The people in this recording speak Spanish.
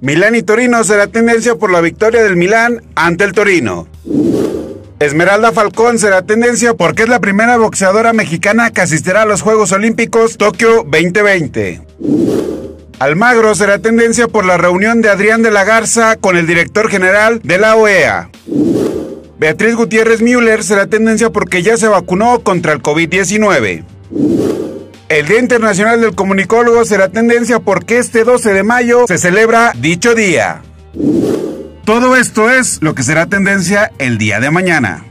Milán y Torino será tendencia por la victoria del Milán ante el Torino. Esmeralda Falcón será tendencia porque es la primera boxeadora mexicana que asistirá a los Juegos Olímpicos Tokio 2020. Almagro será tendencia por la reunión de Adrián de la Garza con el director general de la OEA. Beatriz Gutiérrez Müller será tendencia porque ya se vacunó contra el COVID-19. El Día Internacional del Comunicólogo será tendencia porque este 12 de mayo se celebra dicho día. Todo esto es lo que será tendencia el día de mañana.